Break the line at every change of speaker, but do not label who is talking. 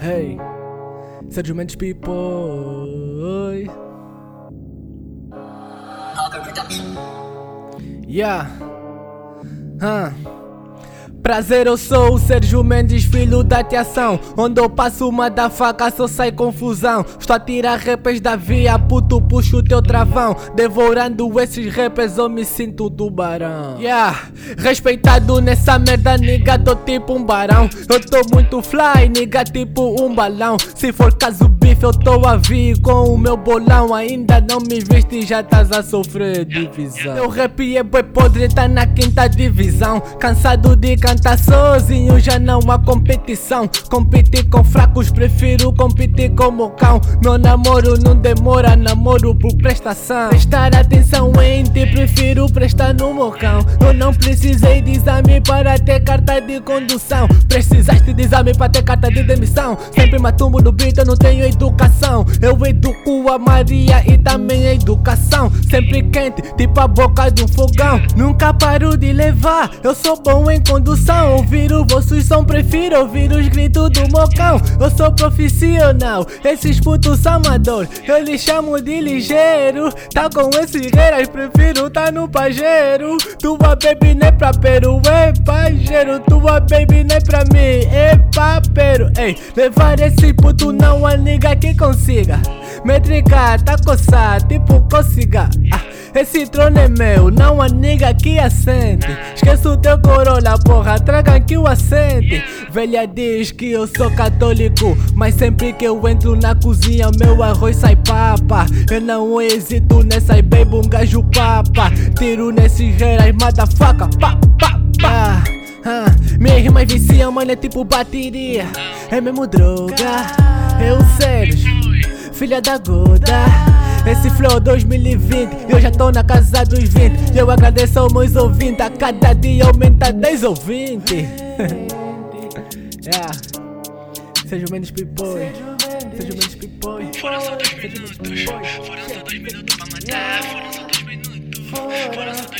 Hey, Sérgio Mendes People. Yeah. Huh. Prazer, eu sou o Sérgio Mendes, filho da teação. Onde eu passo uma da faca, só sai confusão. Estou a tirar rappers da via, puto, puxo o teu travão. Devorando esses rappers, eu me sinto tubarão. Yeah, respeitado nessa merda, nigga, tô tipo um barão. Eu tô muito fly, nigga, tipo um balão. Se for caso eu tô a vir com o meu bolão. Ainda não me viste e já estás a sofrer divisão. Meu rap é boi podre, tá na quinta divisão. Cansado de cantar sozinho, já não há competição. Competir com fracos, prefiro competir com o cão. Meu namoro não demora, namoro por prestação. Prestar atenção em ti, prefiro prestar no mocão. Eu não precisei de exame para ter carta de condução. Precisaste de exame para ter carta de demissão. Sempre matumbo no beat, eu não tenho educação. Eu educo a Maria e também a educação. Sempre quente, tipo a boca de um fogão. Nunca paro de levar, eu sou bom em condução. Ouvir o vosso som, prefiro ouvir os gritos do mocão. Eu sou profissional, esses putos amador. Eu lhes chamo de ligeiro. Tá com esses reiras, prefiro tá no pajeiro. Tua baby não é pra peru, é pajeiro. Tua baby não é pra mim, é papero. Ei, levar esse puto não há nigga que consiga. Métrica tá coçada, tipo cócega. Ah. Esse trono é meu, não há nigga que assente. Esquece o teu corolla, porra, traga aqui o assente. Velha diz que eu sou católico, mas sempre que eu entro na cozinha, meu arroz sai papa. Eu não hesito nessa bebo um gajo papa. Tiro nesses reiras, motherfucker, pá, pá, pá. Ah, minha rima vicia, mano, é tipo bateria. É mesmo droga, eu Sérgio, filha da Goda. Esse flow 2020, eu já tô na casa dos 20. Eu agradeço aos meus ouvintes, a cada dia aumenta 10 ou 20. yeah. Seja o menos pipoy. Seja o menos pipoy.
Foram só dois minutos. Foram só dois minutos pra matar. Foram só dois minutos. Foram só dois minutos.